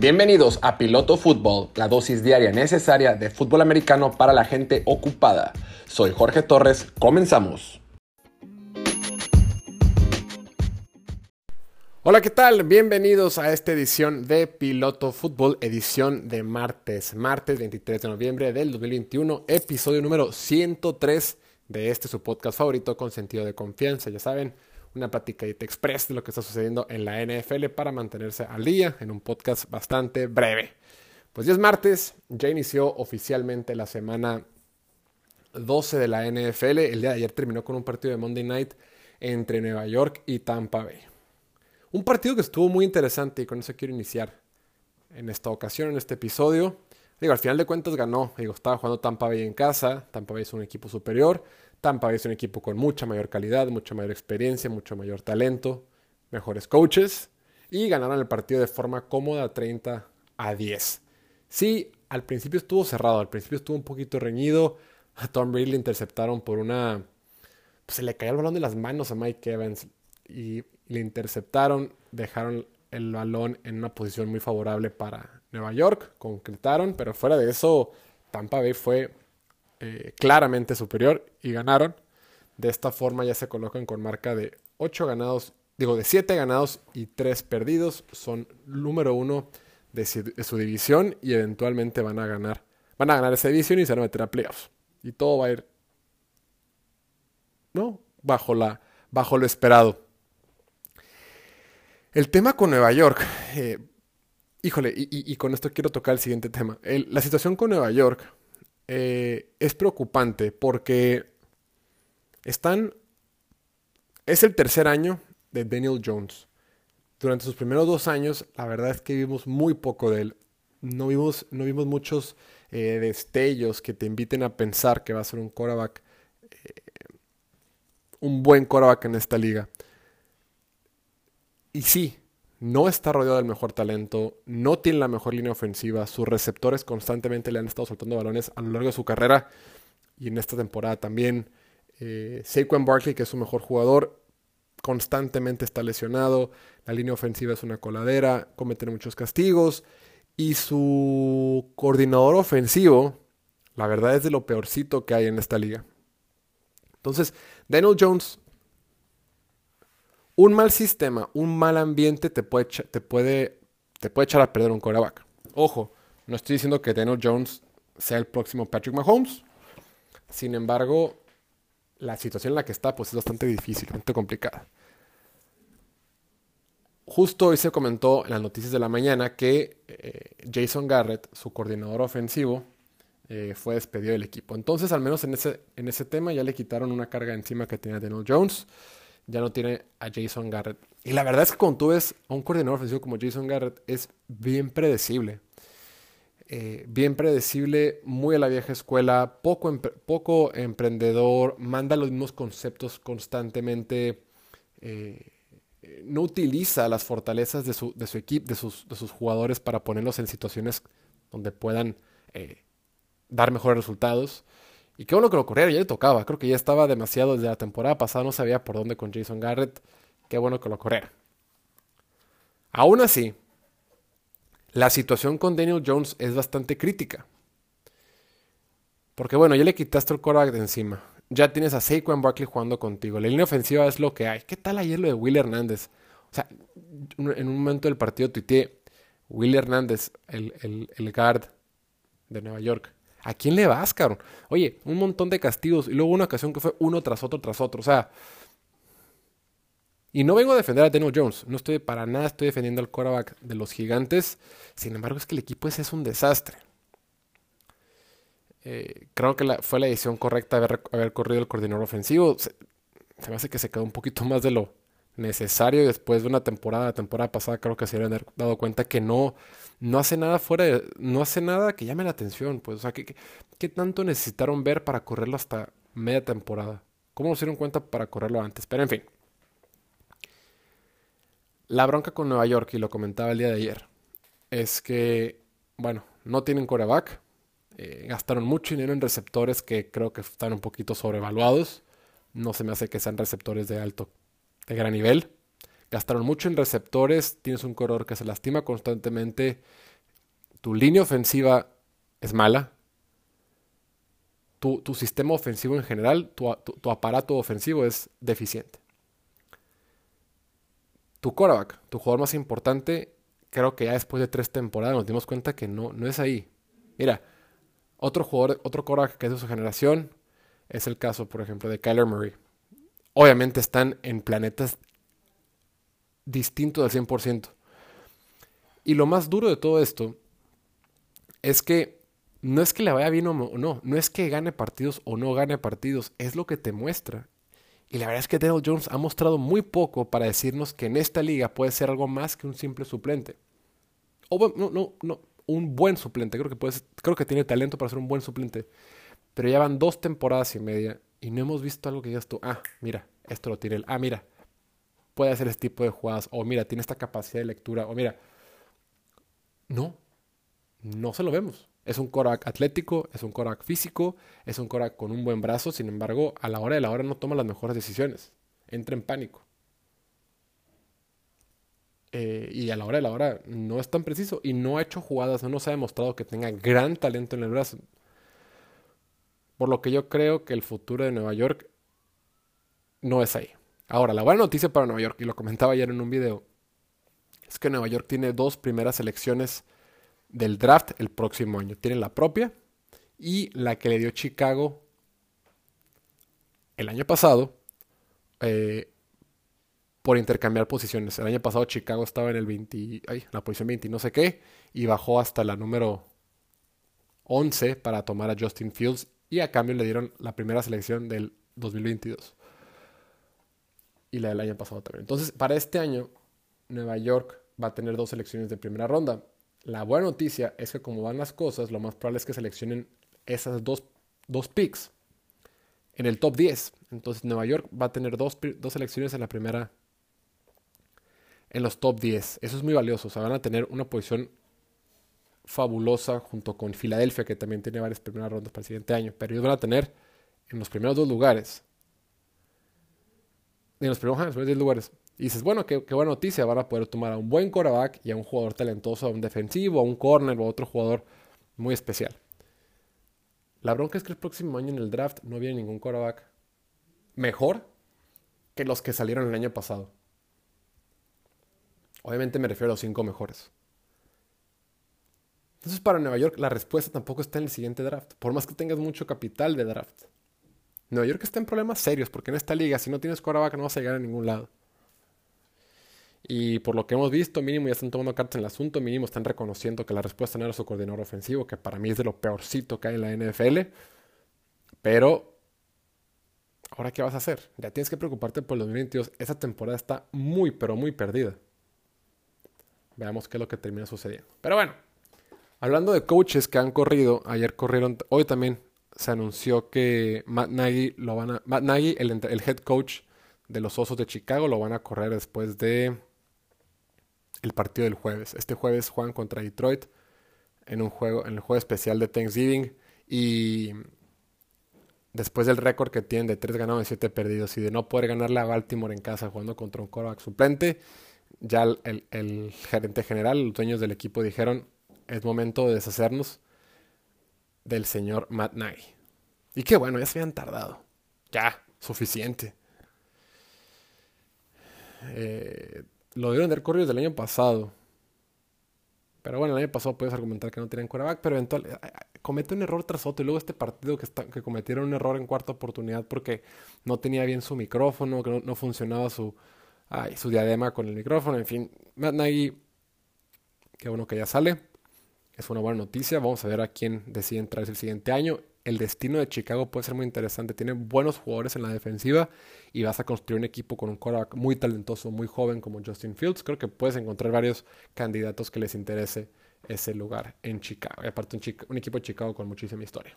Bienvenidos a Piloto Fútbol, la dosis diaria necesaria de fútbol americano para la gente ocupada. Soy Jorge Torres, comenzamos. Hola, ¿qué tal? Bienvenidos a esta edición de Piloto Fútbol, edición de martes, martes 23 de noviembre del 2021, episodio número 103 de este su podcast favorito con sentido de confianza, ya saben una platicadita express de lo que está sucediendo en la NFL para mantenerse al día en un podcast bastante breve. Pues ya es martes, ya inició oficialmente la semana 12 de la NFL. El día de ayer terminó con un partido de Monday Night entre Nueva York y Tampa Bay. Un partido que estuvo muy interesante y con eso quiero iniciar en esta ocasión, en este episodio. Digo, al final de cuentas ganó. Digo, estaba jugando Tampa Bay en casa. Tampa Bay es un equipo superior. Tampa es un equipo con mucha mayor calidad, mucha mayor experiencia, mucho mayor talento, mejores coaches y ganaron el partido de forma cómoda 30 a 10. Sí, al principio estuvo cerrado, al principio estuvo un poquito reñido. A Tom Brady le interceptaron por una... Pues se le cayó el balón de las manos a Mike Evans y le interceptaron, dejaron el balón en una posición muy favorable para Nueva York, concretaron, pero fuera de eso, Tampa Bay fue eh, claramente superior y ganaron. De esta forma ya se colocan con marca de 8 ganados, digo de 7 ganados y 3 perdidos. Son número uno de su, división y eventualmente van a ganar. Van a ganar esa división y se van a meter a playoffs. Y todo va a ir, ¿no? Bajo, la, bajo lo esperado. El tema con Nueva York, eh, híjole, y, con esto quiero tocar el siguiente tema. la situación con Nueva York eh, es preocupante porque están... Es el tercer año de Daniel Jones. Durante sus primeros dos años, la verdad es que vimos muy poco de él. No vimos, no vimos muchos eh, destellos que te inviten a pensar que va a ser un quarterback, eh, un buen quarterback en esta liga. Y sí, no está rodeado del mejor talento, no tiene la mejor línea ofensiva, sus receptores constantemente le han estado soltando balones a lo largo de su carrera y en esta temporada también. Eh, Saquon Barkley, que es su mejor jugador, constantemente está lesionado, la línea ofensiva es una coladera, comete muchos castigos y su coordinador ofensivo, la verdad es de lo peorcito que hay en esta liga. Entonces, Daniel Jones un mal sistema, un mal ambiente te puede, te puede, te puede echar a perder un coreback. Ojo, no estoy diciendo que Daniel Jones sea el próximo Patrick Mahomes. Sin embargo, la situación en la que está pues es bastante difícil, bastante complicada. Justo hoy se comentó en las noticias de la mañana que eh, Jason Garrett, su coordinador ofensivo, eh, fue despedido del equipo. Entonces, al menos en ese, en ese tema ya le quitaron una carga encima que tenía Daniel Jones ya no tiene a Jason Garrett. Y la verdad es que cuando tú ves a un coordinador ofensivo como Jason Garrett, es bien predecible. Eh, bien predecible, muy a la vieja escuela, poco, poco emprendedor, manda los mismos conceptos constantemente. Eh, no utiliza las fortalezas de su, de su equipo, de sus, de sus, jugadores para ponerlos en situaciones donde puedan eh, dar mejores resultados. Y qué bueno que lo corriera, ya le tocaba. Creo que ya estaba demasiado desde la temporada pasada, no sabía por dónde con Jason Garrett. Qué bueno que lo corriera. Aún así, la situación con Daniel Jones es bastante crítica. Porque bueno, ya le quitaste el quarterback de encima. Ya tienes a Saquon Barkley jugando contigo. La línea ofensiva es lo que hay. ¿Qué tal ayer lo de Will Hernández? O sea, en un momento del partido tuiteé Will Hernández, el, el guard de Nueva York. ¿A quién le vas, cabrón? Oye, un montón de castigos y luego una ocasión que fue uno tras otro tras otro. O sea. Y no vengo a defender a Daniel Jones. No estoy para nada, estoy defendiendo al quarterback de los gigantes. Sin embargo, es que el equipo ese es un desastre. Eh, creo que fue la decisión correcta haber, haber corrido el coordinador ofensivo. Se, se, me hace que se quedó un poquito más de lo necesario. Después de una temporada, la temporada pasada, creo que se habían dado cuenta que no no hace nada fuera no hace nada que llame la atención, pues, o sea, ¿qué, qué, tanto necesitaron ver para correrlo hasta media temporada? ¿Cómo se dieron cuenta para correrlo antes? Pero en fin. La bronca con Nueva York, y lo comentaba el día de ayer, es que, bueno, no tienen coreback, eh, gastaron mucho dinero en receptores que creo que están un poquito sobrevaluados, no se me hace que sean receptores de alto, de gran nivel. Gastaron mucho en receptores, tienes un corredor que se lastima constantemente, tu línea ofensiva es mala, tu, sistema ofensivo en general, tu, aparato ofensivo es deficiente. Tu quarterback, tu jugador más importante, creo que ya después de tres temporadas nos dimos cuenta que no, no es ahí. Mira, otro jugador, otro quarterback que es de su generación, es el caso, por ejemplo, de Kyler Murray. Obviamente están en planetas distintos al 100%. Y lo más duro de todo esto es que no es que le vaya bien o no, no es que gane partidos o no gane partidos, es lo que te muestra. Y la verdad es que Daniel Jones ha mostrado muy poco para decirnos que en esta liga puede ser algo más que un simple suplente. O no, no, no, un buen suplente. Creo que, puede creo que tiene talento para ser un buen suplente. Pero ya van dos temporadas y media y no hemos visto algo que digas tú, ah, mira, esto lo tiene él. Ah, mira, puede hacer este tipo de jugadas. O mira, tiene esta capacidad de lectura. O mira, no, no se lo vemos. Es un Korak atlético, es un Korak físico, es un Korak con un buen brazo, sin embargo, a la hora de la hora no toma las mejores decisiones. Entra en pánico. Eh, y a la hora de la hora no es tan preciso y no ha hecho jugadas, no nos ha demostrado que tenga gran talento en el brazo. Por lo que yo creo que el futuro de Nueva York no es ahí. Ahora, la buena noticia para Nueva York, y lo comentaba ayer en un video, es que Nueva York tiene dos primeras selecciones del draft el próximo año. Tiene la propia y la que le dio Chicago el año pasado eh, por intercambiar posiciones. El año pasado Chicago estaba en el 20, ay, la posición 20 no sé qué y bajó hasta la número 11 para tomar a Justin Fields y a cambio le dieron la primera selección del 2022 y la del año pasado también. Entonces, para este año Nueva York va a tener dos selecciones de primera ronda. La buena noticia es que como van las cosas, lo más probable es que seleccionen esas dos, dos picks en el top 10. Entonces Nueva York va a tener dos, dos selecciones en la primera, en los top 10. Eso es muy valioso. O sea, van a tener una posición fabulosa junto con Filadelfia, que también tiene varias primeras rondas para el siguiente año. Pero ellos van a tener en los primeros dos lugares. En los primeros, en los primeros 10 lugares y dices, bueno, qué, buena noticia, van a poder tomar a un buen quarterback y a un jugador talentoso, a un defensivo, a un corner o a otro jugador muy especial. La bronca es que el próximo año en el draft no viene ningún quarterback mejor que los que salieron el año pasado. Obviamente me refiero a los cinco mejores. Entonces para Nueva York la respuesta tampoco está en el siguiente draft, por más que tengas mucho capital de draft. Nueva York está en problemas serios porque en esta liga si no tienes quarterback no vas a llegar a ningún lado. Y por lo que hemos visto, mínimo ya están tomando cartas en el asunto, mínimo están reconociendo que la respuesta no era su coordinador ofensivo, que para mí es de lo peorcito que hay en la NFL. Pero, ¿ahora qué vas a hacer? Ya tienes que preocuparte por el 2022. Esa temporada está muy, pero muy perdida. Veamos qué es lo que termina sucediendo. Pero bueno, hablando de coaches que han corrido, ayer corrieron, hoy también se anunció que Matt Nagy, lo van a, Matt Nagy el, el head coach de los Osos de Chicago, lo van a correr después de el partido del jueves. Este jueves juegan contra Detroit en un juego, en el juego especial de Thanksgiving. Y después del récord que tienen de 3 ganados y 7 perdidos y de no poder ganarle a Baltimore en casa jugando contra un quarterback suplente, ya el, gerente general, los dueños del equipo dijeron, es momento de deshacernos del señor Matt Nagy. Y qué bueno, ya se habían tardado. Ya, suficiente. Eh, lo dieron de corrido desde el año pasado. Pero bueno, el año pasado puedes argumentar que no tenían quarterback, pero eventualmente eh, eh, comete un error tras otro. Y luego este partido que, está, que cometieron un error en cuarta oportunidad porque no tenía bien su micrófono, que no, funcionaba su, su diadema con el micrófono. En fin, Matt Nagy, qué bueno que ya sale. Es una buena noticia. Vamos a ver a quién decide entrar el siguiente año el destino de Chicago puede ser muy interesante. Tiene buenos jugadores en la defensiva y vas a construir un equipo con un quarterback muy talentoso, muy joven como Justin Fields. Creo que puedes encontrar varios candidatos que les interese ese lugar en Chicago. Y aparte un, un equipo de Chicago con muchísima historia.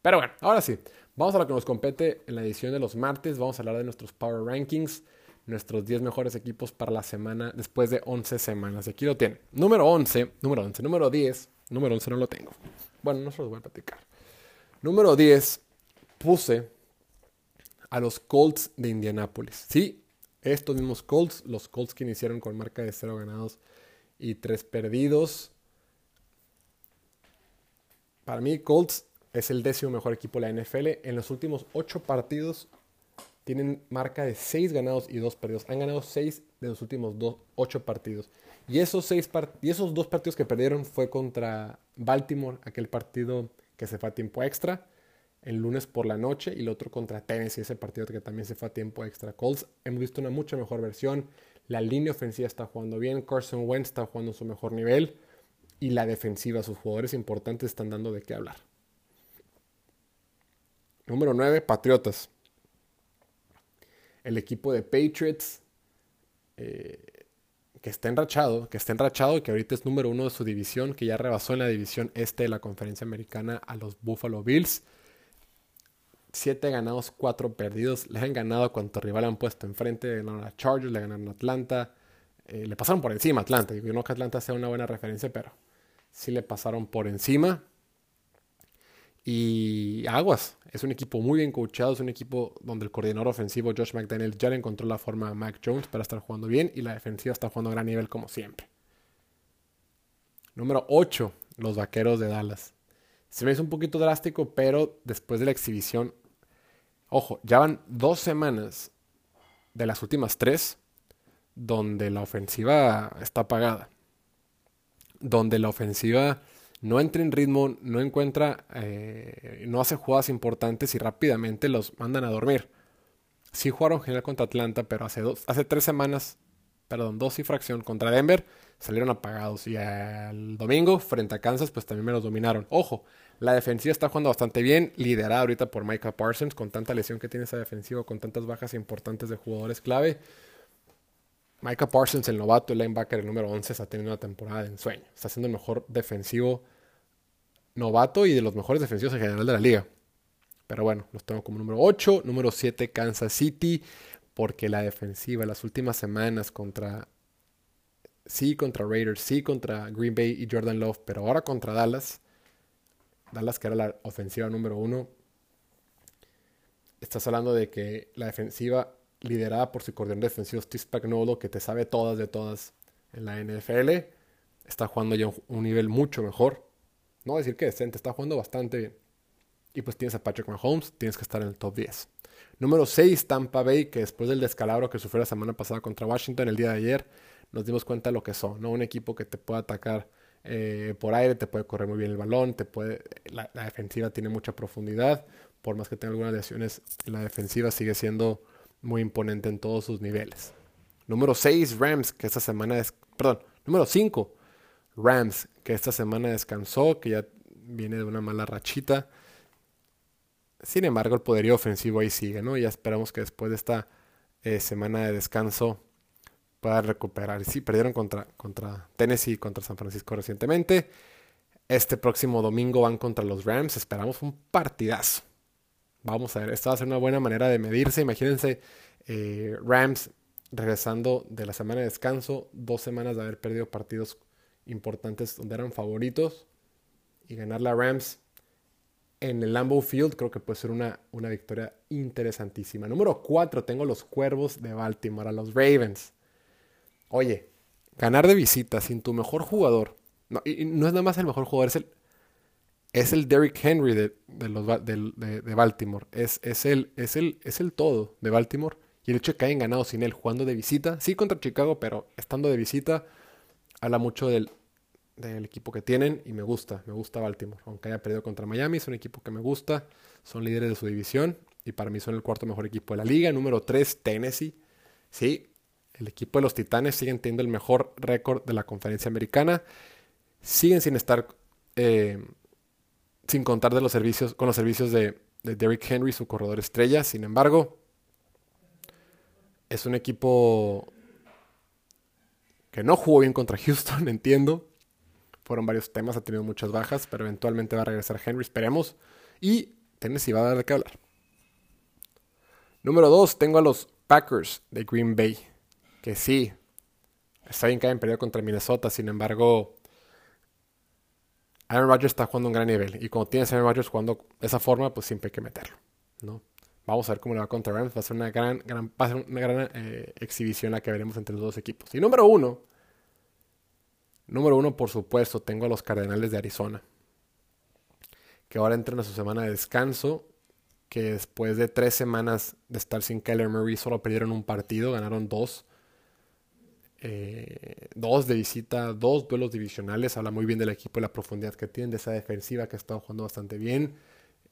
Pero bueno, ahora sí, vamos a lo que nos compete en la edición de los martes. Vamos a hablar de nuestros Power Rankings, nuestros 10 mejores equipos para la semana después de 11 semanas. Aquí lo tienen. Número 11, número 11, número 10. Número 11 no lo tengo. Bueno, no se los voy a platicar. Número 10, puse a los Colts de Indianápolis. Sí, estos mismos Colts, los Colts que iniciaron con marca de 0 ganados y 3 perdidos. Para mí, Colts es el décimo mejor equipo de la NFL. En los últimos ocho partidos tienen marca de seis ganados y dos perdidos. Han ganado seis de los últimos dos, ocho partidos. Y esos, seis y esos dos partidos que perdieron fue contra Baltimore, aquel partido que se fue a tiempo extra, el lunes por la noche, y el otro contra Tennessee, ese partido que también se fue a tiempo extra. Colts, hemos visto una mucha mejor versión. La línea ofensiva está jugando bien. Carson Wentz está jugando su mejor nivel. Y la defensiva, sus jugadores importantes están dando de qué hablar. Número 9, Patriotas. El equipo de Patriots, eh, que está enrachado, que está enrachado y que ahorita es número uno de su división, que ya rebasó en la división este de la conferencia americana a los Buffalo Bills. Siete ganados, cuatro perdidos. Le han ganado cuanto rival han puesto enfrente. Le ganaron a Chargers, le ganaron a Atlanta. Eh, le pasaron por encima a Atlanta. Yo no que Atlanta sea una buena referencia, pero sí le pasaron por encima. Y aguas, es un equipo muy bien coachado, es un equipo donde el coordinador ofensivo Josh McDaniel ya le encontró la forma a Mac Jones para estar jugando bien y la defensiva está jugando a gran nivel como siempre. Número 8, los Vaqueros de Dallas. Se me hizo un poquito drástico, pero después de la exhibición, ojo, ya van dos semanas de las últimas tres donde la ofensiva está apagada, donde la ofensiva no entra en ritmo, no encuentra, eh, no hace jugadas importantes y rápidamente los mandan a dormir. Sí jugaron general contra Atlanta, pero hace, dos, hace tres semanas, perdón, dos y fracción contra Denver, salieron apagados. Y el domingo, frente a Kansas, pues también me los dominaron. Ojo, la defensiva está jugando bastante bien, liderada ahorita por Micah Parsons, con tanta lesión que tiene esa defensiva, con tantas bajas importantes de jugadores clave. Micah Parsons, el novato, el linebacker, el número 11, está teniendo una temporada de ensueño. Está siendo el mejor defensivo novato y de los mejores defensivos en general de la liga. Pero bueno, los tengo como número 8. Número 7, Kansas City. Porque la defensiva, las últimas semanas contra. Sí, contra Raiders, sí, contra Green Bay y Jordan Love, pero ahora contra Dallas. Dallas, que era la ofensiva número 1. Estás hablando de que la defensiva, liderada por su coordinador defensivo Steve Spagnuolo, que te sabe todas de todas en la NFL, está jugando ya un nivel mucho mejor no decir que decente, está jugando bastante bien. Y pues tienes a Patrick Mahomes, tienes que estar en el top 10. Número 6, Tampa Bay, que después del descalabro que sufrió la semana pasada contra Washington, el día de ayer, nos dimos cuenta de lo que son, ¿no? Un equipo que te puede atacar eh, por aire, te puede correr muy bien el balón, te puede, la, defensiva tiene mucha profundidad, por más que tenga algunas lesiones, la defensiva sigue siendo muy imponente en todos sus niveles. Número 6, Rams, que esta semana es, perdón, número 5, Rams, que esta semana descansó, que ya viene de una mala rachita. Sin embargo, el poderío ofensivo ahí sigue, ¿no? Ya esperamos que después de esta eh, semana de descanso pueda recuperar. Sí, perdieron contra, contra Tennessee y contra San Francisco recientemente. Este próximo domingo van contra los Rams. Esperamos un partidazo. Vamos a ver, esta va a ser una buena manera de medirse. Imagínense, eh, Rams regresando de la semana de descanso, dos semanas de haber perdido partidos importantes donde eran favoritos y ganar la Rams en el Lambeau Field creo que puede ser una, una victoria interesantísima. Número 4 tengo los Cuervos de Baltimore, a los Ravens. Oye, ganar de visita sin tu mejor jugador, no, y, no es nada más el mejor jugador, es el, es el Derrick Henry de, los, de, Baltimore, es, es, el, es, el, es el todo de Baltimore. Y el hecho de que hayan ganado sin él jugando de visita, sí contra Chicago, pero estando de visita, habla mucho del, equipo que tienen y me gusta, me gusta Baltimore. Aunque haya perdido contra Miami, es un equipo que me gusta, son líderes de su división y para mí son el cuarto mejor equipo de la liga. Número 3, Tennessee. Sí, el equipo de los Titanes siguen teniendo el mejor récord de la conferencia americana. Siguen sin estar, eh, sin contar de los servicios, con los servicios de Derrick Henry, su corredor estrella. Sin embargo, es un equipo que no jugó bien contra Houston, entiendo. Fueron varios temas, ha tenido muchas bajas, pero eventualmente va a regresar Henry, esperemos. Y Tennessee va a dar de qué hablar. Número 2, tengo a los Packers de Green Bay. Que sí, está bien que hayan perdido contra Minnesota, sin embargo, Aaron Rodgers está jugando un gran nivel. Y cuando tienes a Aaron Rodgers jugando de esa forma, pues siempre hay que meterlo. ¿no? Vamos a ver cómo le va contra Rams. Va a ser una gran, gran, una gran eh, exhibición la que veremos entre los dos equipos. Y número uno, número uno, por supuesto, tengo a los Cardenales de Arizona. que ahora entran a su semana de descanso, que después de tres semanas de estar sin Kyler Murray solo perdieron un partido, ganaron dos. Eh, dos de visita, dos duelos divisionales. Habla muy bien del equipo y la profundidad que tienen, de esa defensiva que ha estado jugando bastante bien.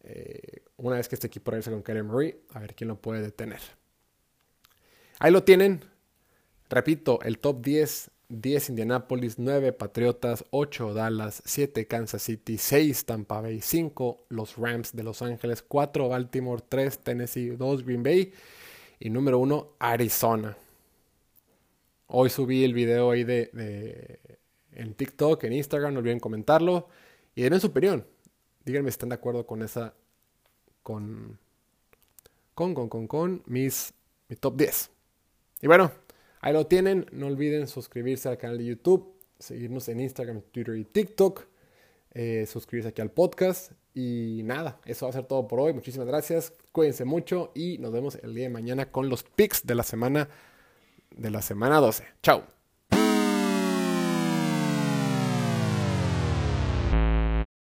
Eh, una vez que este equipo regrese con Kyler Murray, a ver quién lo puede detener. Ahí lo tienen. Repito, el top 10 10 Indianapolis, 9 Patriotas, 8 Dallas, 7 Kansas City, 6 Tampa Bay, 5 los Rams de Los Ángeles, 4 Baltimore, 3 Tennessee, 2 Green Bay y número 1 Arizona. Hoy subí el video ahí de, en TikTok, en Instagram, no olviden comentarlo y denme su opinión. Díganme si están de acuerdo con esa con con con con, con mis mi top 10. Y bueno, Ahí lo tienen. No olviden suscribirse al canal de YouTube, seguirnos en Instagram, Twitter y TikTok. Eh, suscribirse aquí al podcast. Y nada, eso va a ser todo por hoy. Muchísimas gracias. Cuídense mucho y nos vemos el día de mañana con los picks de la semana de la semana 12. Chao.